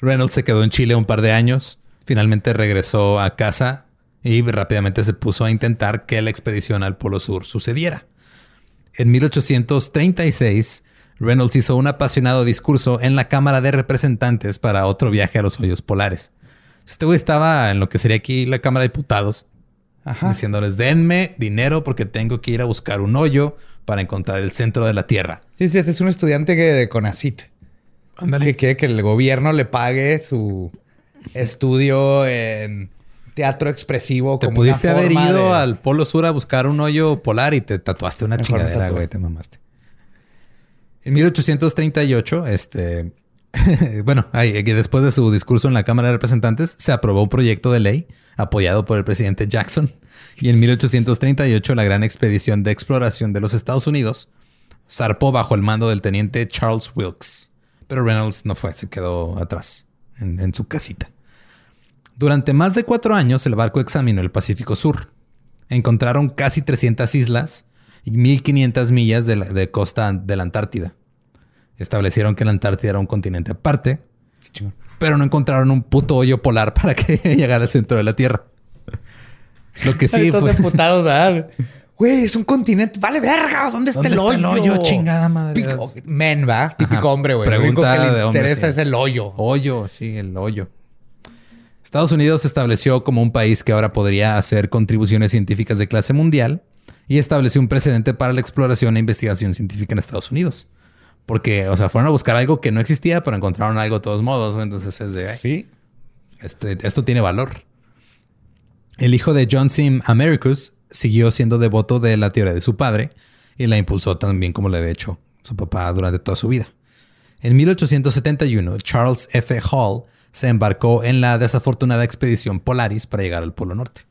Speaker 1: Reynolds se quedó en Chile un par de años. Finalmente regresó a casa y rápidamente se puso a intentar que la expedición al Polo Sur sucediera. En 1836, Reynolds hizo un apasionado discurso en la Cámara de Representantes para otro viaje a los hoyos polares. Este güey estaba en lo que sería aquí la Cámara de Diputados,
Speaker 2: Ajá.
Speaker 1: diciéndoles, denme dinero porque tengo que ir a buscar un hoyo para encontrar el centro de la Tierra.
Speaker 2: Sí, sí, este es un estudiante que de Conacit. Que quiere que el gobierno le pague su estudio en teatro expresivo.
Speaker 1: Te
Speaker 2: como
Speaker 1: pudiste
Speaker 2: una
Speaker 1: haber ido
Speaker 2: de-
Speaker 1: al Polo Sur a buscar un hoyo polar y te tatuaste una
Speaker 2: Mejor
Speaker 1: chingadera, güey, te mamaste. En 1838, este, bueno, ahí, que después de su discurso en la Cámara de Representantes, se aprobó un proyecto de ley apoyado por el presidente Jackson. Y en 1838, la gran expedición de exploración de los Estados Unidos zarpó bajo el mando del teniente Charles Wilkes. Pero Reynolds no fue, se quedó atrás, en, en su casita. Durante más de cuatro años, el barco examinó el Pacífico Sur. Encontraron casi 300 islas y 1500 millas de, la- de costa de la Antártida. Establecieron que la Antártida era un continente aparte, pero no encontraron un puto hoyo polar para que llegara al centro de la Tierra. Lo que sí fue...
Speaker 2: ¿verdad? Güey, es un continente. Vale, verga. ¿Dónde está,
Speaker 1: ¿Dónde
Speaker 2: el,
Speaker 1: está
Speaker 2: hoyo?
Speaker 1: el hoyo? Chingada madre.
Speaker 2: Pico- Men, va. Típico
Speaker 1: Ajá.
Speaker 2: hombre, güey. Lo único que
Speaker 1: Pregunta
Speaker 2: le
Speaker 1: hombre,
Speaker 2: interesa
Speaker 1: sí.
Speaker 2: es el hoyo.
Speaker 1: Hoyo, sí, el hoyo. Estados Unidos se estableció como un país que ahora podría hacer contribuciones científicas de clase mundial y estableció un precedente para la exploración e investigación científica en Estados Unidos. Porque, o sea, fueron a buscar algo que no existía, pero encontraron algo de todos modos. Entonces es de, "Ay,
Speaker 2: Sí.
Speaker 1: este, esto tiene valor. El hijo de John Sim Americus siguió siendo devoto de la teoría de su padre y la impulsó también como le había hecho su papá durante toda su vida. En 1871, Charles F. Hall se embarcó en la desafortunada expedición Polaris para llegar al Polo Norte.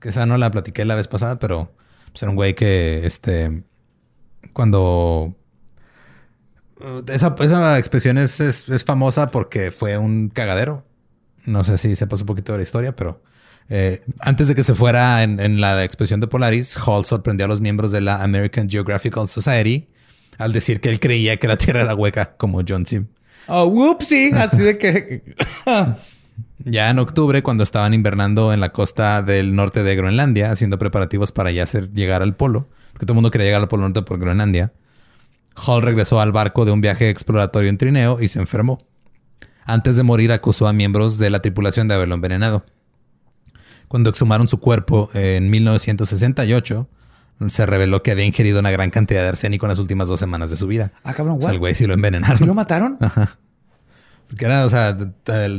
Speaker 1: Que esa no la platiqué la vez pasada, pero pues, era un güey que, este, cuando... Esa, esa es, es- es famosa porque fue un cagadero. No sé si sepas un poquito de la historia, pero eh, antes de que se fuera en, en la expedición de Polaris, Hall sorprendió a los miembros de la American Geographical Society al decir que él creía que la Tierra era hueca, como John Sim.
Speaker 2: Oh, whoopsie. Así de que.
Speaker 1: Ya en octubre, cuando estaban invernando en la costa del norte de Groenlandia, haciendo preparativos para ya hacer llegar al polo, porque todo el mundo quería llegar al polo norte por Groenlandia, Hall regresó al barco de un viaje exploratorio en trineo y se enfermó. Antes de morir, acusó a miembros de la tripulación de haberlo envenenado. Cuando exhumaron su cuerpo en 1968, se reveló que había ingerido una gran cantidad de arsénico en las últimas dos semanas de su vida.
Speaker 2: Ah, cabrón,
Speaker 1: O sea, el güey sí lo envenenaron.
Speaker 2: ¿Sí lo mataron?
Speaker 1: Porque era, o sea,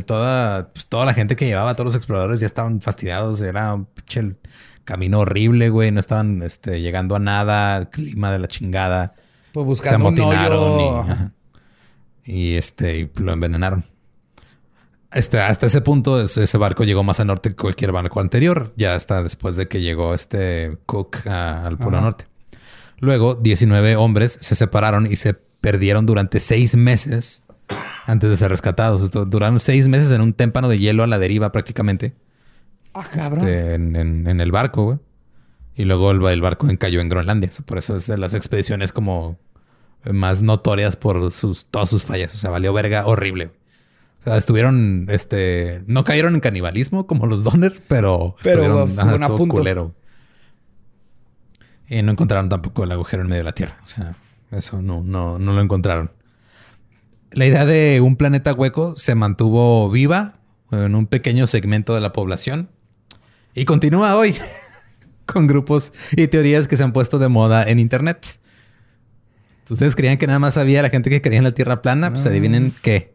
Speaker 1: toda, pues, toda la gente que llevaba, todos los exploradores ya estaban fastidiados. Era un pinche camino horrible, güey. No estaban este, llegando a nada, clima de la chingada.
Speaker 2: Pues
Speaker 1: se
Speaker 2: buscando un
Speaker 1: amotinaron
Speaker 2: hoyo.
Speaker 1: y, ajá. y, este y lo envenenaron. Este, hasta ese punto ese barco llegó más al norte que cualquier barco anterior, ya hasta después de que llegó este Cook a- al Polo
Speaker 2: Ajá.
Speaker 1: Norte. Luego, 19 hombres se separaron y se perdieron durante seis meses antes de ser rescatados. Duraron seis meses en un témpano de hielo a la deriva prácticamente.
Speaker 2: Ah, cabrón.
Speaker 1: este, en, en- en el barco, güey. Y luego el, el barco cayó en Groenlandia. Por eso es de las expediciones como más notorias por sus, todas sus fallas. O sea, valió verga horrible. O sea, estuvieron, este, no cayeron en canibalismo como los Donner, pero,
Speaker 2: Pero,
Speaker 1: estuvieron, estuvo
Speaker 2: punto.
Speaker 1: culero. Y no encontraron tampoco el agujero en medio de la Tierra. O sea, eso no, no, no lo encontraron. La idea de un planeta hueco se mantuvo viva en un pequeño segmento de la población y continúa hoy con grupos y teorías que se han puesto de moda en Internet. ¿Ustedes creían que nada más había la gente que creía en la Tierra plana? Pues adivinen qué.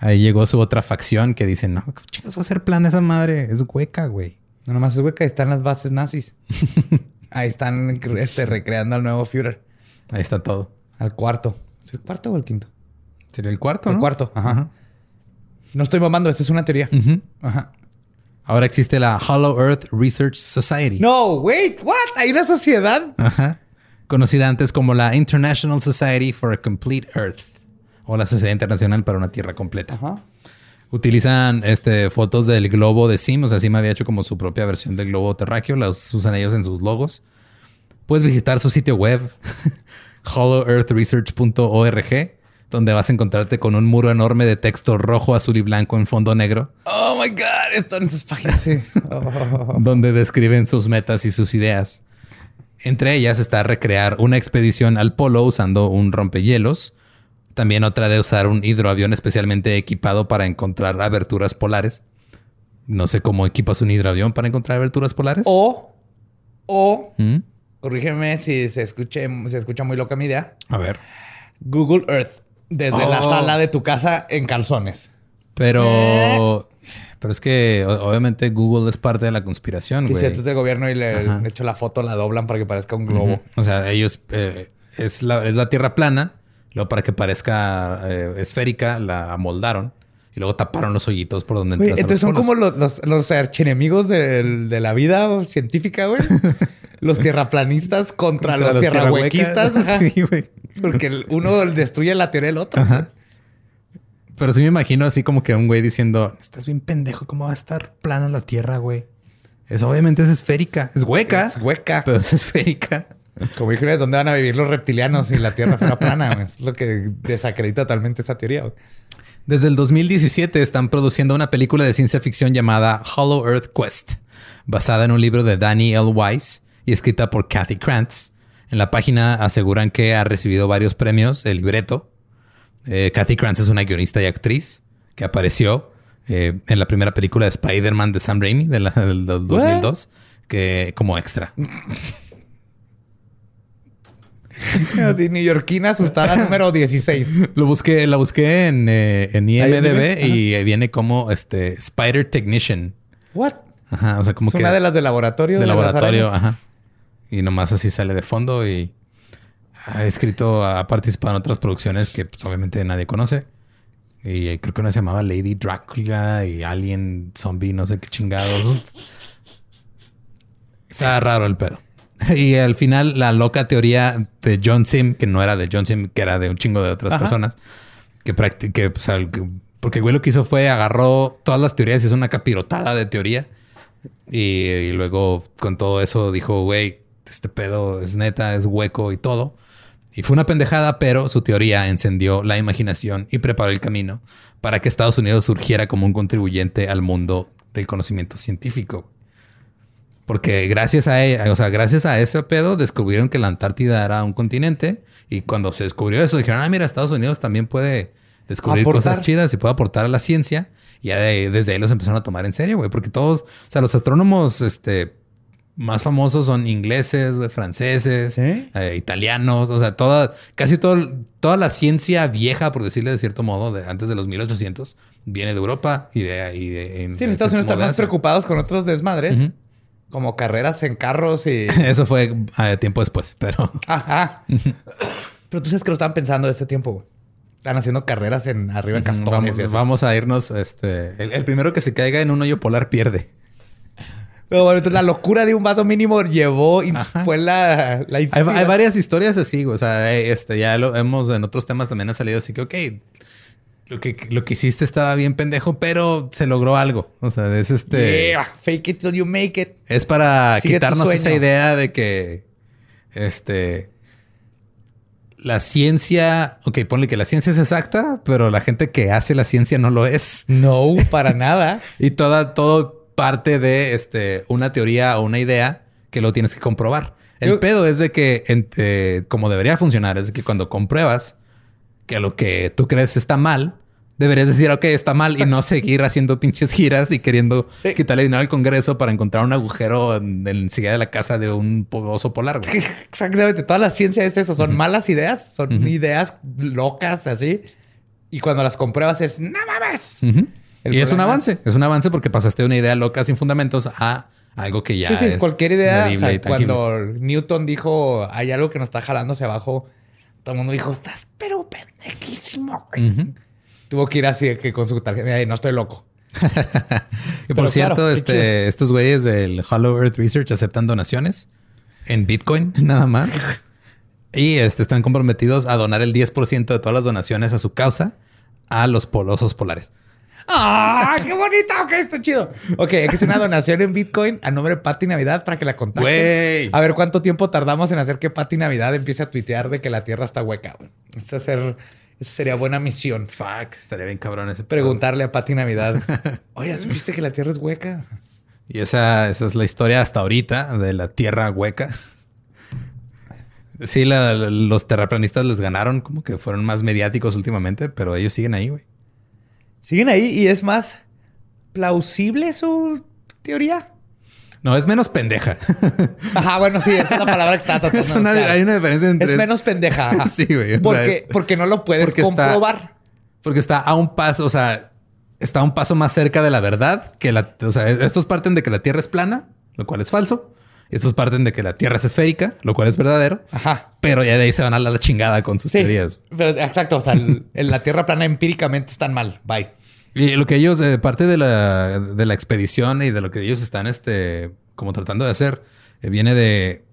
Speaker 1: Ahí llegó su otra facción que dicen, no, ¿cómo chingas va a ser plana esa madre? Es hueca, güey.
Speaker 2: No nomás es hueca, ahí están las bases nazis. ahí están este, recreando al nuevo Führer.
Speaker 1: Ahí está todo.
Speaker 2: Al cuarto. ¿Es el cuarto o el quinto?
Speaker 1: Sería el cuarto,
Speaker 2: El
Speaker 1: ¿no?
Speaker 2: cuarto, ajá. No estoy mamando, esta es una teoría. Ajá.
Speaker 1: Ahora existe la Hollow Earth Research Society.
Speaker 2: No, wait, what? ¿Hay una sociedad?
Speaker 1: Ajá. Conocida antes como la International Society for a Complete Earth. O la Sociedad Internacional para una Tierra Completa.
Speaker 2: Ajá.
Speaker 1: Utilizan este, fotos del globo de Sim. O sea, Sim había hecho como su propia versión del globo terráqueo. Las usan ellos en sus logos. Puedes visitar su sitio web, hollowearthresearch.org, donde vas a encontrarte con un muro enorme de texto rojo, azul y blanco en fondo negro,
Speaker 2: Oh my God, esto en esas páginas. sí. Oh.
Speaker 1: donde describen sus metas y sus ideas. Entre ellas está recrear una expedición al polo usando un rompehielos. También otra de usar un hidroavión especialmente equipado para encontrar aberturas polares. No sé cómo equipas un hidroavión para encontrar aberturas polares.
Speaker 2: O, o,
Speaker 1: ¿Mm?
Speaker 2: corrígeme si se, escuche, se escucha muy loca mi idea.
Speaker 1: A ver.
Speaker 2: Google Earth. Desde la
Speaker 1: Oh.
Speaker 2: sala de tu casa en calzones.
Speaker 1: Pero, pero es que obviamente Google es parte de la conspiración,
Speaker 2: Sí,
Speaker 1: güey.
Speaker 2: cierto, es del gobierno y le de hecho la foto la doblan para que parezca un globo.
Speaker 1: O sea, ellos eh, es, la, es la tierra plana, luego para que parezca eh, esférica la amoldaron y luego taparon los hoyitos por donde entras
Speaker 2: entonces son como los, los, los archienemigos del- de, la vida científica, güey. los tierraplanistas contra,
Speaker 1: Contra
Speaker 2: los, tierrahuequistas.
Speaker 1: Sí, güey.
Speaker 2: Porque uno destruye la teoría del otro.
Speaker 1: Ajá. Pero sí me imagino así como que un güey diciendo, estás bien pendejo, ¿cómo va a estar plana la tierra, güey? Eso obviamente es esférica, es hueca,
Speaker 2: Es hueca.
Speaker 1: pero es esférica.
Speaker 2: Como dije, ¿dónde van a vivir los reptilianos si la tierra fuera plana? Es lo que desacredita totalmente esa teoría. güey.
Speaker 1: Desde el 2017 están produciendo una película de ciencia ficción llamada Hollow Earth Quest, basada en un libro de Danny L. Weiss y escrita por Kathy Krantz. En la página aseguran que ha recibido varios premios el libreto. Eh, Kathy Krantz es una guionista y actriz que apareció eh, en la primera película de Spider-Man de Sam Raimi de del, del 2002 que, como extra.
Speaker 2: Así, neoyorquina asustada número 16.
Speaker 1: Lo busqué, la busqué en, eh, en IMDb y viene como este Spider Technician.
Speaker 2: What?
Speaker 1: Ajá, o sea, como
Speaker 2: es
Speaker 1: que
Speaker 2: una de las de laboratorio.
Speaker 1: de laboratorio, ajá. Y nomás así sale de fondo y ha escrito, ha participado en otras producciones que pues, obviamente nadie conoce. Y eh, creo que una se llamaba Lady Dracula y Alien Zombie, no sé qué chingados. Está raro el pedo. Y al final la loca teoría de John Sim, que no era de John Sim, que era de un chingo de otras
Speaker 2: Ajá.
Speaker 1: personas, que practique, pues, al- que- porque el güey lo que hizo fue agarró todas las teorías y hizo una capirotada de teoría. Y, y luego con todo eso dijo, güey, este pedo es neta, es hueco y todo. Y fue una pendejada, pero su teoría encendió la imaginación y preparó el camino para que Estados Unidos surgiera como un contribuyente al mundo del conocimiento científico. Porque gracias a ella, o sea, gracias a ese pedo descubrieron que la Antártida era un continente y cuando se descubrió eso dijeron, ah, mira, Estados Unidos también puede descubrir
Speaker 2: Aportar.
Speaker 1: cosas chidas y puede aportar a la ciencia. Y ya de- desde ahí los empezaron a tomar en serio, güey, porque todos, o sea, los astrónomos, este, más famosos son ingleses, franceses, eh, italianos, o sea, toda, casi todo, toda la ciencia vieja, por decirle de cierto modo, de antes de los 1800, viene de Europa y de, y de en-
Speaker 2: Sí, en Estados Unidos
Speaker 1: como
Speaker 2: están más preocupados con otros desmadres.
Speaker 1: Ujú.
Speaker 2: Como carreras en carros y...
Speaker 1: Eso fue eh, tiempo después, pero
Speaker 2: Ajá. Pero tú sabes que lo estaban pensando de este tiempo, güey. Están haciendo carreras en arriba de castones
Speaker 1: Vamos,
Speaker 2: y así.
Speaker 1: vamos a irnos. Este, el, el primero que se caiga en un hoyo polar pierde.
Speaker 2: Pero bueno, entonces la locura de un vato mínimo llevó, fue la, la
Speaker 1: Hay, hay varias historias así. O sea, eh, este, ya lo hemos en otros temas también ha salido así que, ok, lo que, lo que hiciste estaba bien pendejo, pero se logró algo. O sea, es este.
Speaker 2: Yeah, fake it till you make it.
Speaker 1: Es para
Speaker 2: Sigue
Speaker 1: quitarnos esa idea de que este la ciencia, ok, ponle que la ciencia es exacta, pero la gente que hace la ciencia no lo es.
Speaker 2: No, para nada.
Speaker 1: Y toda, todo parte de este, una teoría o una idea que lo tienes que comprobar. El
Speaker 2: Yo-
Speaker 1: pedo es de que, en- eh, como debería funcionar, es de que cuando compruebas que lo que tú crees está mal, deberías decir, ok, está mal y no seguir haciendo pinches giras y queriendo
Speaker 2: Sí.
Speaker 1: quitarle dinero al Congreso para encontrar un agujero en, en de la casa de un oso polar. güey.
Speaker 2: Exactamente. Toda la ciencia es eso. Son malas ideas. Son ideas locas, así. Y cuando las compruebas es, ¡no mames!
Speaker 1: Ujú.
Speaker 2: El
Speaker 1: Y es un avance, es un avance porque pasaste de una idea loca sin fundamentos a algo que ya
Speaker 2: sí, sí,
Speaker 1: es
Speaker 2: cualquier idea. o sea, cuando Newton dijo, hay algo que nos está jalando hacia abajo, todo el mundo dijo, estás pero pendejísimo. güey".
Speaker 1: Ujú.
Speaker 2: Tuvo que ir así de que con su tarjeta. Mira, no estoy loco.
Speaker 1: Que por cierto,
Speaker 2: claro,
Speaker 1: este, estos güeyes del Hollow Earth Research aceptan donaciones en Bitcoin, nada más. Y este, están comprometidos a donar el 10% de todas las donaciones a su causa a los polosos polares.
Speaker 2: ¡Ah! ¡Qué bonito! Ok, está chido. Ok, hay que hacer una donación en Bitcoin a nombre de Pati Navidad para que la contacten.
Speaker 1: Güey.
Speaker 2: A ver cuánto tiempo tardamos en hacer que Pati Navidad empiece a tuitear de que la Tierra está hueca. güey. Esa, ser- esa sería buena misión.
Speaker 1: Fuck, estaría bien cabrón ese.
Speaker 2: Preguntarle a Pati Navidad. Oye, ¿supiste que la Tierra es hueca?
Speaker 1: Y esa, esa es la historia hasta ahorita de la tierra hueca. Sí, la- los terraplanistas les ganaron, como que fueron más mediáticos últimamente, pero ellos siguen ahí, güey.
Speaker 2: Siguen ahí y es más plausible su teoría.
Speaker 1: No, es menos pendeja.
Speaker 2: Ajá, bueno, sí, esa es la palabra que está tratando.
Speaker 1: Es una- hay una diferencia entre...
Speaker 2: Es menos pendeja. ajá.
Speaker 1: Sí, güey, sea,
Speaker 2: Porque, porque no lo puedes
Speaker 1: porque está-
Speaker 2: comprobar.
Speaker 1: Porque está a un paso, o sea, está a un paso más cerca de la verdad que la... O sea, estos parten de que la Tierra es plana, lo cual es falso. Estos parten de que la Tierra es esférica, lo cual es verdadero.
Speaker 2: Ajá.
Speaker 1: Pero ya de ahí se van a la chingada con sus
Speaker 2: Sí,
Speaker 1: teorías.
Speaker 2: pero exacto. O sea, el- el- la Tierra plana empíricamente están mal. Bye.
Speaker 1: Y lo que ellos, eh, parte de la, de la expedición y de lo que ellos están, este, como tratando de hacer, eh, viene de.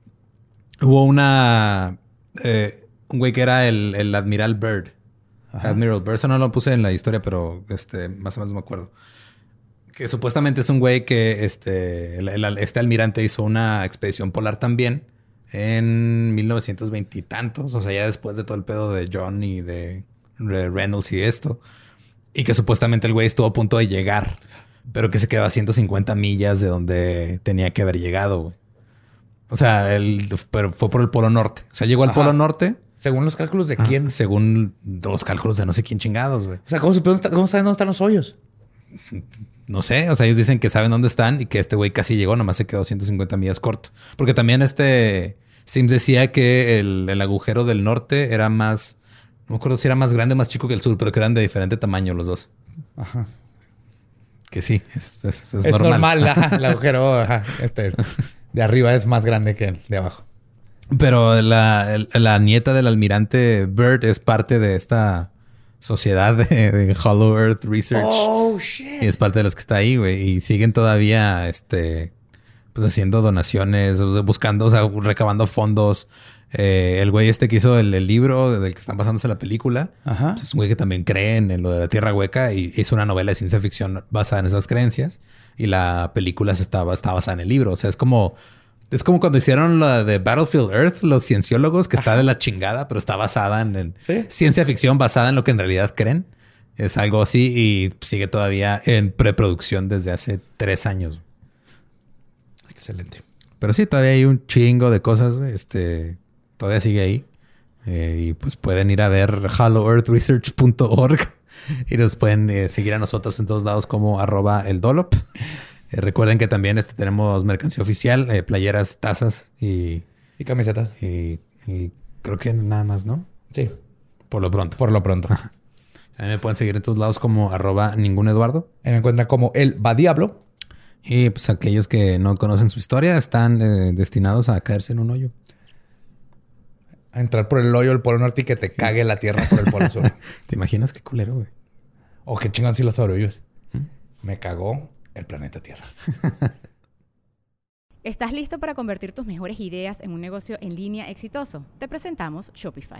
Speaker 1: Hubo una. eh, un güey que era el, el Admiral Bird. Admiral Bird. Eso no lo puse en la historia, pero este, más o menos me acuerdo. Que supuestamente es un güey que este, el- el- este almirante hizo una expedición polar también en 1920 y tantos. O sea, ya después de todo el pedo de John y de Re- Reynolds y esto. Y que supuestamente el güey estuvo a punto de llegar, pero que se quedó a 150 millas de donde tenía que haber llegado, güey. O sea, él pero fue por el Polo Norte. O sea, llegó al
Speaker 2: Ajá.
Speaker 1: Polo Norte
Speaker 2: Según los cálculos de
Speaker 1: ah,
Speaker 2: quién.
Speaker 1: según los cálculos de no sé quién chingados, güey.
Speaker 2: O sea, ¿cómo, supieron- cómo saben dónde están los hoyos?
Speaker 1: No sé, o sea, ellos dicen que saben dónde están y que este güey casi llegó, nomás se quedó 150 millas corto. Porque también este Sims decía que el, el agujero del norte era más, no me acuerdo si era más grande o más chico que el sur, pero que eran de diferente tamaño los dos.
Speaker 2: Ajá.
Speaker 1: Que sí, es, es- es
Speaker 2: Es normal,
Speaker 1: normal.
Speaker 2: ajá, el agujero ajá, este, de arriba es más grande que el de abajo.
Speaker 1: Pero la, el- la nieta del almirante Bird es parte de esta sociedad de, de Hollow Earth Research.
Speaker 2: Oh, shit.
Speaker 1: Y es parte de los que está ahí, güey. Y siguen todavía, este, pues haciendo donaciones, buscando, o sea, recabando fondos. Eh, el güey este que hizo el, el libro del que están basándose la película,
Speaker 2: Ajá.
Speaker 1: pues es un güey que también cree en lo de la Tierra Hueca y hizo una novela de ciencia ficción basada en esas creencias. Y la película se estaba, está basada en el libro. O sea, es como... Es como cuando hicieron la de Battlefield Earth, los cienciólogos, que está de la chingada, pero está basada en, en
Speaker 2: Sí.
Speaker 1: ciencia ficción basada en lo que en realidad creen. Es algo así y sigue todavía en preproducción desde hace tres años.
Speaker 2: Excelente.
Speaker 1: Pero sí, todavía hay un chingo de cosas. Este, todavía sigue ahí. Eh, y pues pueden ir a ver hollowearthresearch.org y nos pueden eh, seguir a nosotros en todos lados como arroba el dolop. Eh, recuerden que también este, tenemos mercancía oficial, playeras, tazas y,
Speaker 2: Y camisetas.
Speaker 1: y- y creo que nada más, ¿no?
Speaker 2: Sí,
Speaker 1: Por lo pronto.
Speaker 2: por lo pronto.
Speaker 1: A mí me pueden seguir en todos lados como arroba ningún Eduardo.
Speaker 2: Ahí me encuentran como el va diablo.
Speaker 1: Y pues aquellos que no conocen su historia están destinados a caerse en un hoyo.
Speaker 2: A entrar por el hoyo del Polo Norte y que te cague la Tierra por el Polo Sur.
Speaker 1: ¿Te imaginas qué culero, güey?
Speaker 2: O qué chingón si lo sobrevives. Me cagó el planeta Tierra.
Speaker 3: ¿Estás listo para convertir tus mejores ideas en un negocio en línea exitoso? Te presentamos Shopify.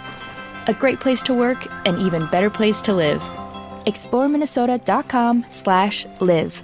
Speaker 5: A great place to work, an even better place to live. ExploreMinnesota.com slash live.